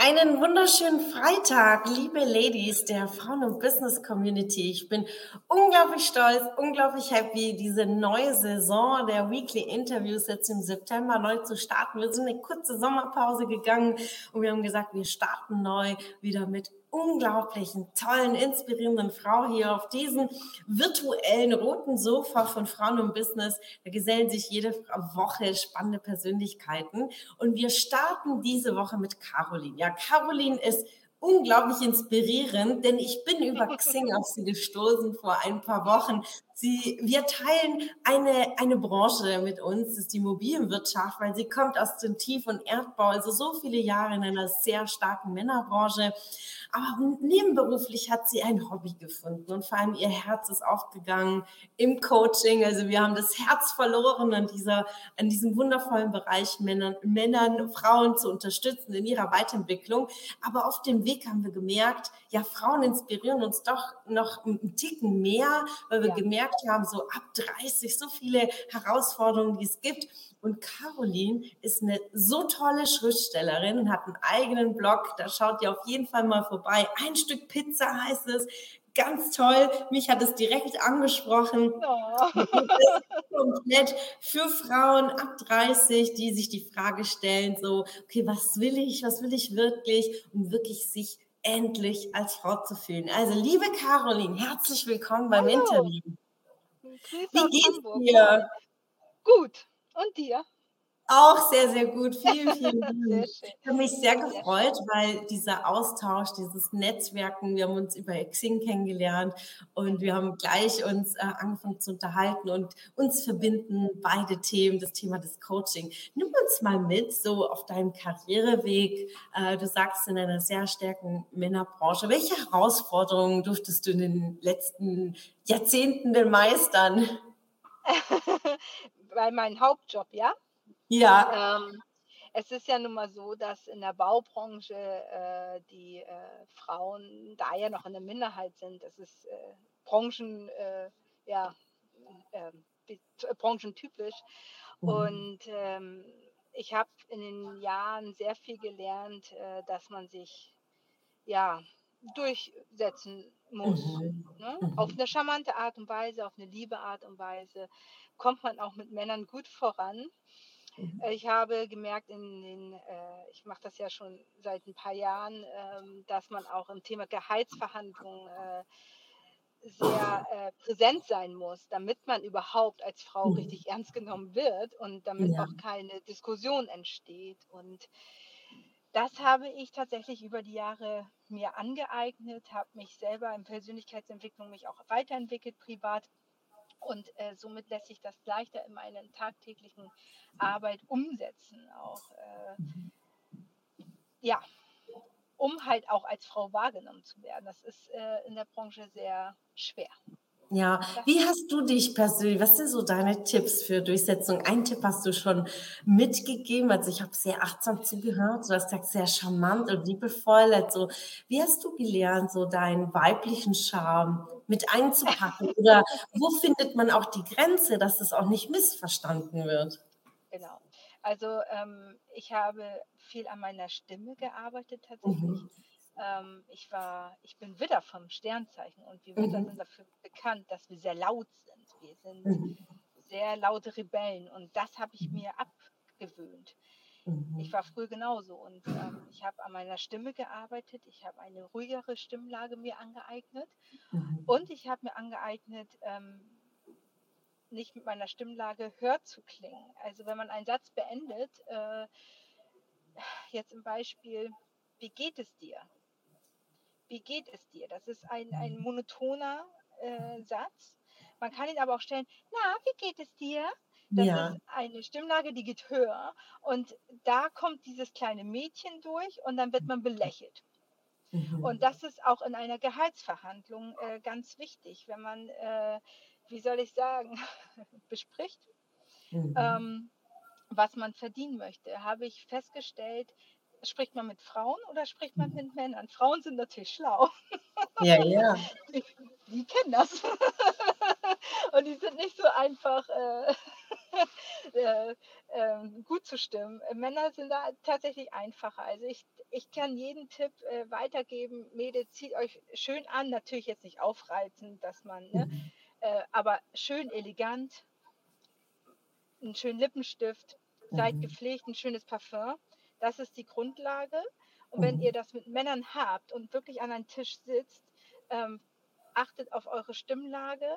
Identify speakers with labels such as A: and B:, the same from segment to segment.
A: Einen wunderschönen Freitag, liebe Ladies der Frauen- und Business Community. Ich bin unglaublich stolz, unglaublich happy, diese neue Saison der Weekly Interviews jetzt im September neu zu starten. Wir sind eine kurze Sommerpause gegangen und wir haben gesagt, wir starten neu wieder mit unglaublichen, tollen, inspirierenden Frau hier auf diesem virtuellen roten Sofa von Frauen und Business. Da gesellen sich jede Woche spannende Persönlichkeiten. Und wir starten diese Woche mit Caroline. Ja, Caroline ist unglaublich inspirierend, denn ich bin über Xing auf sie gestoßen vor ein paar Wochen. Sie, wir teilen eine, eine Branche mit uns, das ist die Immobilienwirtschaft, weil sie kommt aus dem Tief- und Erdbau, also so viele Jahre in einer sehr starken Männerbranche. Aber nebenberuflich hat sie ein Hobby gefunden und vor allem ihr Herz ist aufgegangen im Coaching. Also wir haben das Herz verloren an dieser, an diesem wundervollen Bereich Männern, Männern, Frauen zu unterstützen in ihrer Weiterentwicklung. Aber auf dem Weg haben wir gemerkt, ja, Frauen inspirieren uns doch noch einen Ticken mehr, weil wir ja. gemerkt haben, so ab 30 so viele Herausforderungen, die es gibt. Und Caroline ist eine so tolle Schriftstellerin und hat einen eigenen Blog. Da schaut ihr auf jeden Fall mal vorbei. Ein Stück Pizza heißt es. Ganz toll. Mich hat es direkt angesprochen. Oh. komplett für Frauen ab 30, die sich die Frage stellen, so, okay, was will ich, was will ich wirklich, um wirklich sich endlich als Frau zu fühlen. Also, liebe Caroline, herzlich willkommen beim Hallo. Interview. Wie geht's dir?
B: Gut. Und dir?
A: Auch sehr, sehr gut. Vielen, vielen Dank. Ich habe mich sehr gefreut, weil dieser Austausch, dieses Netzwerken, wir haben uns über Xing kennengelernt und wir haben gleich uns äh, angefangen zu unterhalten und uns verbinden beide Themen, das Thema des Coaching. Nimm uns mal mit, so auf deinem Karriereweg. Äh, du sagst in einer sehr starken Männerbranche. Welche Herausforderungen durftest du in den letzten Jahrzehnten denn meistern?
B: bei meinem Hauptjob, ja?
A: Ja.
B: Ähm, es ist ja nun mal so, dass in der Baubranche äh, die äh, Frauen da ja noch in der Minderheit sind. Das ist äh, Branchen, äh, ja, ähm, branchentypisch. Mhm. Und ähm, ich habe in den Jahren sehr viel gelernt, äh, dass man sich ja durchsetzen muss. Mhm. Ne? Mhm. Auf eine charmante Art und Weise, auf eine liebe Art und Weise kommt man auch mit Männern gut voran. Mhm. Äh, ich habe gemerkt, in den, äh, ich mache das ja schon seit ein paar Jahren, äh, dass man auch im Thema Gehaltsverhandlungen äh, sehr äh, präsent sein muss, damit man überhaupt als Frau mhm. richtig ernst genommen wird und damit ja. auch keine Diskussion entsteht. Und das habe ich tatsächlich über die Jahre mir angeeignet, habe mich selber in Persönlichkeitsentwicklung mich auch weiterentwickelt privat und äh, somit lässt sich das leichter in meiner tagtäglichen Arbeit umsetzen. Auch äh, ja, um halt auch als Frau wahrgenommen zu werden. Das ist äh, in der Branche sehr schwer.
A: Ja, wie hast du dich persönlich, was sind so deine Tipps für Durchsetzung? Ein Tipp hast du schon mitgegeben, also ich habe sehr achtsam zugehört, du hast gesagt, sehr charmant und liebevoll. Also, wie hast du gelernt, so deinen weiblichen Charme mit einzupacken? Oder wo findet man auch die Grenze, dass es auch nicht missverstanden wird?
B: Genau. Also ähm, ich habe viel an meiner Stimme gearbeitet tatsächlich. Mhm. Ähm, ich war, ich bin Widder vom Sternzeichen und wir Widder mhm. sind dafür bekannt, dass wir sehr laut sind. Wir sind mhm. sehr laute Rebellen und das habe ich mir abgewöhnt. Mhm. Ich war früher genauso und ähm, ich habe an meiner Stimme gearbeitet. Ich habe eine ruhigere Stimmlage mir angeeignet mhm. und ich habe mir angeeignet, ähm, nicht mit meiner Stimmlage hört zu klingen. Also wenn man einen Satz beendet, äh, jetzt im Beispiel, wie geht es dir? wie geht es dir? Das ist ein, ein mhm. monotoner äh, Satz. Man kann ihn aber auch stellen, na, wie geht es dir? Das ja. ist eine Stimmlage, die geht höher und da kommt dieses kleine Mädchen durch und dann wird man belächelt. Mhm. Und das ist auch in einer Gehaltsverhandlung äh, ganz wichtig, wenn man, äh, wie soll ich sagen, bespricht, mhm. ähm, was man verdienen möchte. Habe ich festgestellt, spricht man mit Frauen oder spricht man mit Männern? Frauen sind natürlich schlau.
A: Ja, ja.
B: Die, die kennen das. Und die sind nicht so einfach äh, äh, äh, gut zu stimmen. Männer sind da tatsächlich einfacher. Also ich, ich kann jeden Tipp äh, weitergeben. Mädel, zieht euch schön an. Natürlich jetzt nicht aufreizend, dass man, ne? Mhm. Äh, aber schön elegant. Einen schönen Lippenstift. Seid mhm. gepflegt, ein schönes Parfum das ist die Grundlage. Und wenn mhm. ihr das mit Männern habt und wirklich an einem Tisch sitzt, ähm, achtet auf eure Stimmlage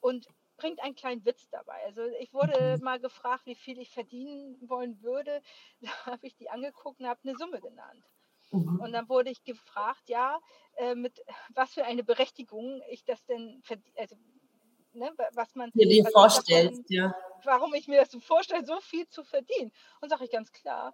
B: und bringt einen kleinen Witz dabei. Also ich wurde mhm. mal gefragt, wie viel ich verdienen wollen würde. Da habe ich die angeguckt und habe eine Summe genannt. Mhm. Und dann wurde ich gefragt, ja, äh, mit was für eine Berechtigung ich das denn also Ne, was man
A: dir vorstellt, ja.
B: Warum ich mir das so vorstelle, so viel zu verdienen. Und sage ich ganz klar,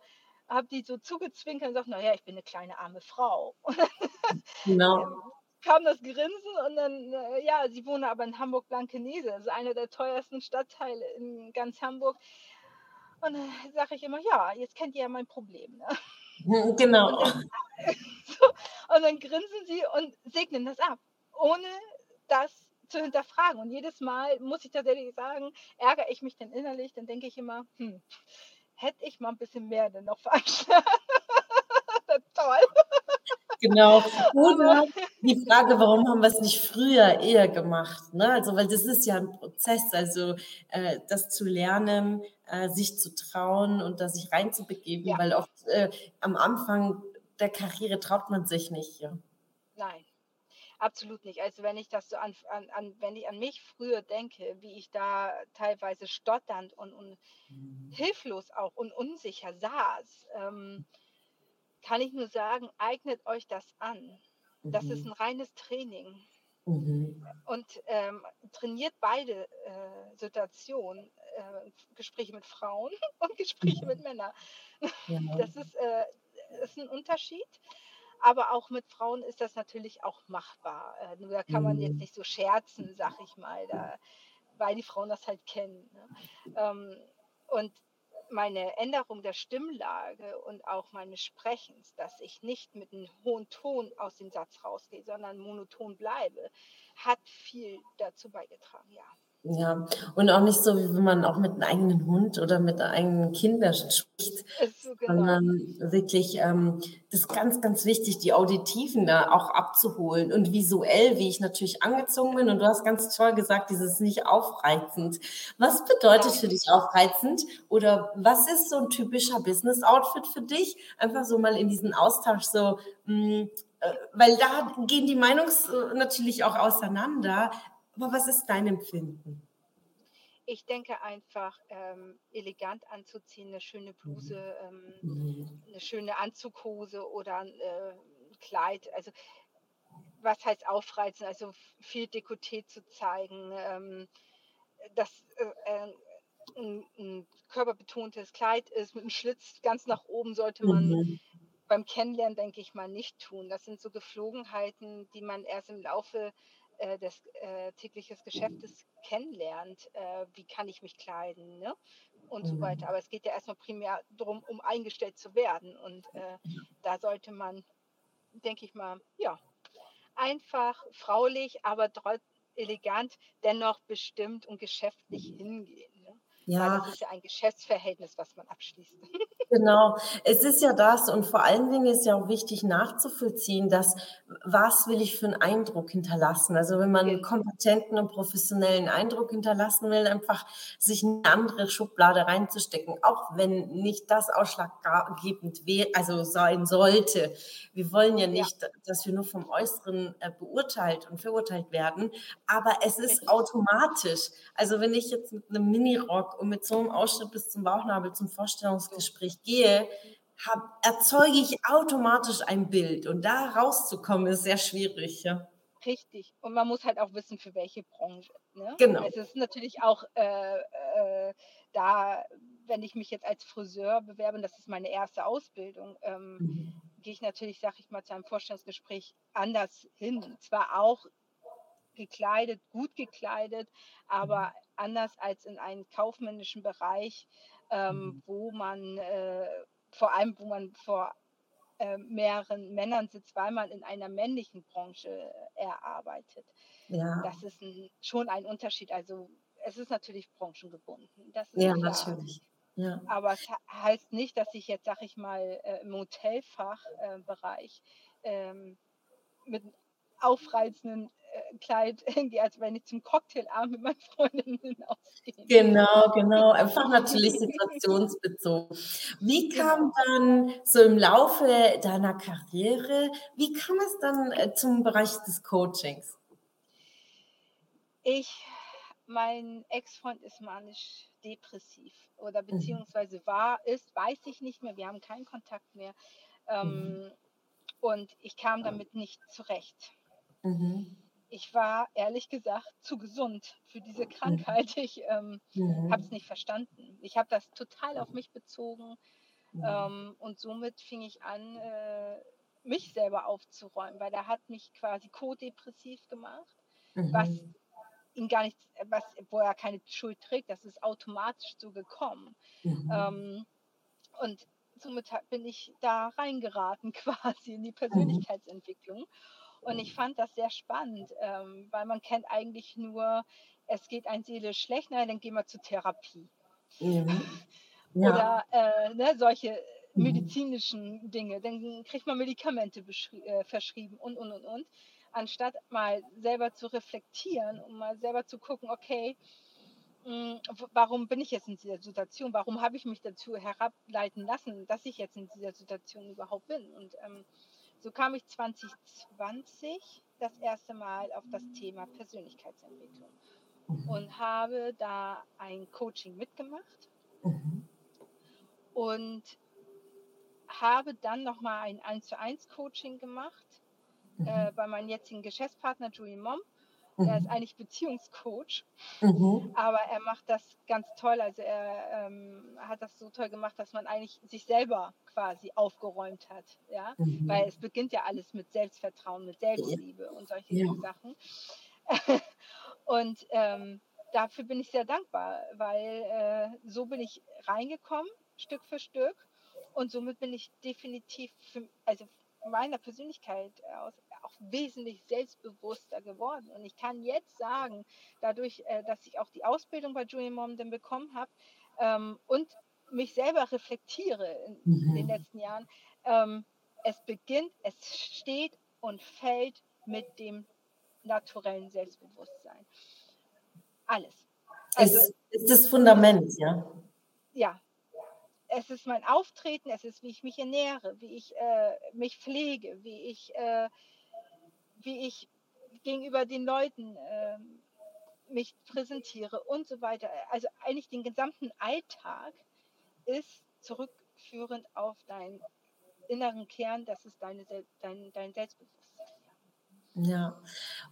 B: habe die so zugezwinkert und gesagt, naja, ich bin eine kleine arme Frau. Genau. Kam das Grinsen und dann, äh, ja, sie wohne aber in Hamburg-Blankenese, also einer der teuersten Stadtteile in ganz Hamburg. Und dann sage ich immer, ja, jetzt kennt ihr ja mein Problem. Ne?
A: Genau.
B: Und dann, so, und dann grinsen sie und segnen das ab, ohne das zu hinterfragen. Und jedes Mal muss ich tatsächlich sagen, ärgere ich mich dann innerlich, dann denke ich immer, hm, hätte ich mal ein bisschen mehr denn noch veranschlagen. Toll.
A: Genau. Oder die Frage, warum haben wir es nicht früher eher gemacht? Ne? Also, weil das ist ja ein Prozess, also äh, das zu lernen, äh, sich zu trauen und da sich reinzubegeben, ja. weil oft äh, am Anfang der Karriere traut man sich nicht. Ja.
B: Nein, Absolut nicht. Also wenn ich das so an, an, an, wenn ich an mich früher denke, wie ich da teilweise stotternd und, und mhm. hilflos auch und unsicher saß, ähm, kann ich nur sagen, eignet euch das an. Das mhm. ist ein reines Training. Mhm. Und ähm, trainiert beide äh, Situationen, äh, Gespräche mit Frauen und Gespräche mit Männern. Ja. Das ist, äh, ist ein Unterschied. Aber auch mit Frauen ist das natürlich auch machbar. Äh, nur da kann man jetzt mhm. nicht so scherzen, sag ich mal, da, weil die Frauen das halt kennen. Ne? Ähm, und meine Änderung der Stimmlage und auch meines Sprechens, dass ich nicht mit einem hohen Ton aus dem Satz rausgehe, sondern monoton bleibe, hat viel dazu beigetragen, ja.
A: Ja, und auch nicht so, wie wenn man auch mit einem eigenen Hund oder mit eigenen Kindern spricht, so genau. sondern wirklich, ähm, das ist ganz, ganz wichtig, die Auditiven da auch abzuholen und visuell, wie ich natürlich angezogen bin. Und du hast ganz toll gesagt, dieses nicht aufreizend. Was bedeutet für dich aufreizend? Oder was ist so ein typischer Business-Outfit für dich? Einfach so mal in diesen Austausch so, mh, hm, äh, weil da gehen die Meinungs äh, natürlich auch auseinander. Aber was ist dein Empfinden?
B: Ich denke einfach, ähm, elegant anzuziehen, eine schöne Bluse, ähm, mhm. eine schöne Anzughose oder ein äh, Kleid. Also was heißt aufreizen? Also viel Dekoté zu zeigen, ähm, dass äh, ein, ein, körperbetontes Kleid ist mit einem Schlitz ganz nach oben sollte man mhm. beim Kennenlernen, denke ich mal, nicht tun. Das sind so Geflogenheiten, die man erst im Laufe äh, des äh, täglichen Geschäftes kennenlernt, äh, wie kann ich mich kleiden ne? und so weiter. Mhm. Aber es geht ja erstmal primär darum, um eingestellt zu werden. Und äh, da sollte man, denke ich mal, ja, einfach fraulich, aber elegant, dennoch bestimmt und geschäftlich hingehen. Ja. Weil das ist ja ein Geschäftsverhältnis, was man abschließt.
A: Genau, es ist ja das und vor allen Dingen ist ja auch wichtig nachzuvollziehen, dass was will ich für einen Eindruck hinterlassen? Also wenn man einen kompetenten und professionellen Eindruck hinterlassen will, einfach sich eine andere Schublade reinzustecken, auch wenn nicht das ausschlaggebend also sein sollte. Wir wollen ja nicht, ja. dass wir nur vom Äußeren äh, beurteilt und verurteilt werden, aber es ist automatisch. Also wenn ich jetzt mit einem Minirock und mit so einem Ausschnitt bis zum Bauchnabel zum Vorstellungsgespräch gehe, hab, erzeuge ich automatisch ein Bild. Und da rauszukommen, ist sehr schwierig. Ja.
B: Richtig. Und man muss halt auch wissen, für welche Branche. Ne?
A: Genau.
B: Es ist natürlich auch äh, äh, da, wenn ich mich jetzt als Friseur bewerbe, das ist meine erste Ausbildung, ähm, mhm. gehe ich natürlich, sage ich mal, zu einem Vorstellungsgespräch anders hin. Zwar auch gekleidet, gut gekleidet, aber anders als in einem kaufmännischen Bereich, ähm, mhm. wo man äh, vor allem, wo man vor äh, mehreren Männern sitzt, weil man in einer männlichen Branche äh, erarbeitet. Ja. Das ist ein, schon ein Unterschied. Also es ist natürlich branchengebunden.
A: ja, klar. natürlich. Ja.
B: Aber es heißt nicht, dass ich jetzt, sag ich mal, äh, im Hotelfachbereich äh, ähm, mit aufreizenden Kleid irgendwie, als wenn ich zum Cocktailabend mit meinen Freundinnen ausgehe.
A: Genau, genau. Einfach natürlich situationsbezogen. Wie kam dann so im Laufe deiner Karriere, wie kam es dann äh, zum Bereich des Coachings?
B: Ich, mein Ex-Freund ist manisch depressiv oder mhm. beziehungsweise war, ist, weiß ich nicht mehr. Wir haben keinen Kontakt mehr. Ähm, mhm. Und ich kam damit nicht zurecht. Mhm. Ich war ehrlich gesagt zu gesund für diese mhm. Krankheit. Ich ähm, mhm. habe es nicht verstanden. Ich habe das total auf mich bezogen mhm. ähm, und somit fing ich an, äh, mich selber aufzuräumen, weil er hat mich quasi co-depressiv gemacht, was mhm. ihn gar nicht, was, wo er keine Schuld trägt, das ist automatisch so gekommen. Mhm. Ähm, und somit bin ich da reingeraten quasi in die Persönlichkeitsentwicklung. Und ich fand das sehr spannend, ähm, weil man kennt eigentlich nur, es geht ein Seele schlecht, nein, dann gehen wir zur Therapie. Ja. Oder äh, ne, solche mhm. medizinischen Dinge. Dann kriegt man Medikamente äh, verschrieben und, und, und, und. Anstatt mal selber zu reflektieren und mal selber zu gucken, okay, mh, hm, warum bin ich jetzt in dieser Situation? Warum habe ich mich dazu herableiten lassen, dass ich jetzt in dieser Situation überhaupt bin? Und ähm, so kam ich 2020 das erste Mal auf das Thema Persönlichkeitsentwicklung mhm. und habe da ein Coaching mitgemacht mhm. und habe dann nochmal ein 1 zu 1 Coaching gemacht mhm. äh, bei meinem jetzigen Geschäftspartner Julian Mom er ist mhm. eigentlich Beziehungscoach, mhm. aber er macht das ganz toll. Also er ähm, hat das so toll gemacht, dass man eigentlich sich selber quasi aufgeräumt hat. Ja? Mhm. Weil es beginnt ja alles mit Selbstvertrauen, mit Selbstliebe und solche ja. Sachen. und ähm, dafür bin ich sehr dankbar, weil äh, so bin ich reingekommen, Stück für Stück. Und somit bin ich definitiv, für, also meiner Persönlichkeit aus auch wesentlich selbstbewusster geworden. Und ich kann jetzt sagen, dadurch, äh, dass ich auch die Ausbildung bei Julian Mom dann bekommen habe ähm, und mich selber reflektiere in, mhm. den letzten Jahren, ähm, es beginnt, es steht und fällt mit dem naturellen Selbstbewusstsein. Alles.
A: Also, es ist das Fundament, ja.
B: Ja, es ist mein Auftreten, es ist, wie ich mich ernähre, wie ich äh, mich pflege, wie ich, äh, wie ich gegenüber den Leuten äh, mich präsentiere und so weiter. Also eigentlich den gesamten Alltag ist zurückführend auf deinen inneren Kern, das ist deine, dein, dein Selbstbewusstsein.
A: Ja,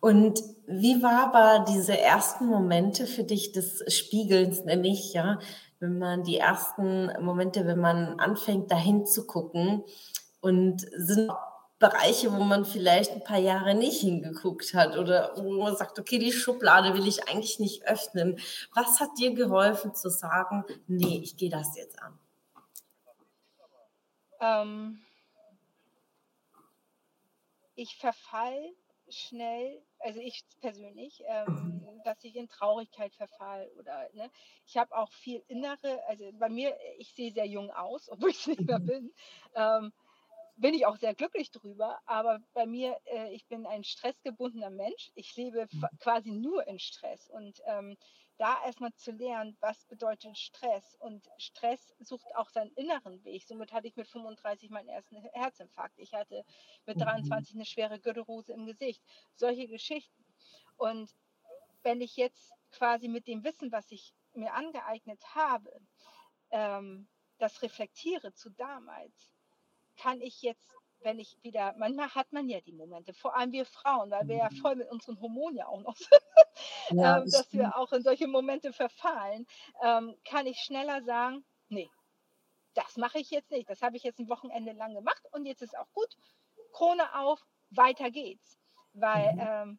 A: und wie war aber diese ersten Momente für dich des Spiegelns, nenne ich, ja, wenn man die ersten Momente, wenn man anfängt, dahin zu gucken und sind Bereiche, wo man vielleicht ein paar Jahre nicht hingeguckt hat oder wo man sagt, okay, die Schublade will ich eigentlich nicht öffnen. Was hat dir geholfen zu sagen, nee, ich gehe das jetzt an?
B: Ähm, ich verfall schnell, also ich persönlich, ähm, dass ich in Traurigkeit verfall oder ne, ich habe auch viel innere, also bei mir, ich sehe sehr jung aus, obwohl ich es nicht mehr mhm. bin. Ähm, bin ich auch sehr glücklich drüber, aber bei mir, äh, ich bin ein stressgebundener Mensch. Ich lebe mhm. quasi nur in Stress und ähm, da erstmal zu lernen, was bedeutet Stress. Und Stress sucht auch seinen inneren Weg. Somit hatte ich mit 35 meinen ersten Herzinfarkt. Ich hatte mit 23 mhm. eine schwere Gürtelrose im Gesicht. Solche Geschichten. Und wenn ich jetzt quasi mit dem Wissen, was ich mir angeeignet habe, ähm, das reflektiere zu damals, kann ich jetzt wenn ich wieder, manchmal hat man ja die Momente, vor allem wir Frauen, weil wir ja mhm. voll mit unseren Hormonen ja auch noch sind, ja, ähm, dass wir auch in solche Momente verfallen, ähm, kann ich schneller sagen, nee, das mache ich jetzt nicht. Das habe ich jetzt ein Wochenende lang gemacht und jetzt ist auch gut. Krone auf, weiter geht's. Weil, mhm. ähm,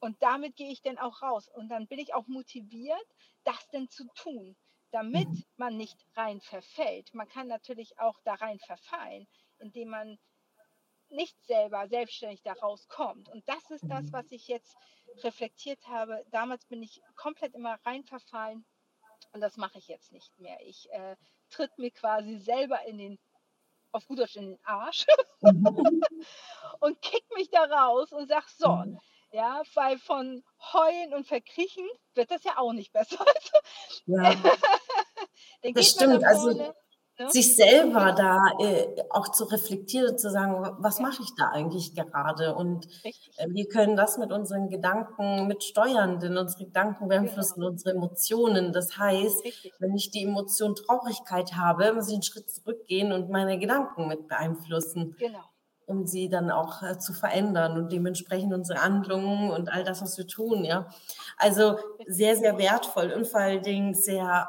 B: und damit gehe ich dann auch raus. Und dann bin ich auch motiviert, das denn zu tun, damit mhm. man nicht rein verfällt. Man kann natürlich auch da rein verfallen, indem man nicht selber selbstständig da rauskommt. Und das ist das, mhm. was ich jetzt reflektiert habe. Damals bin ich komplett immer rein verfallen und das mache ich jetzt nicht mehr. Ich äh, tritt mir quasi selber in den, auf gut Deutsch in den Arsch und kick mich da raus und sag so, mhm. ja, weil von Heulen und Verkriechen wird das ja auch nicht besser.
A: ja. das stimmt. Also? Sich selber da äh, auch zu reflektieren und zu sagen, was mache ich da eigentlich gerade? Und äh, wir können das mit unseren Gedanken mitsteuern, denn unsere Gedanken beeinflussen genau. unsere Emotionen. Das heißt, wenn ich die Emotion Traurigkeit habe, muss ich einen Schritt zurückgehen und meine Gedanken mit beeinflussen. Genau um sie dann auch äh, zu verändern und dementsprechend unsere Handlungen und all das, was wir tun, ja. Also sehr, sehr wertvoll und vor allen Dingen sehr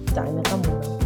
C: deine Ramona.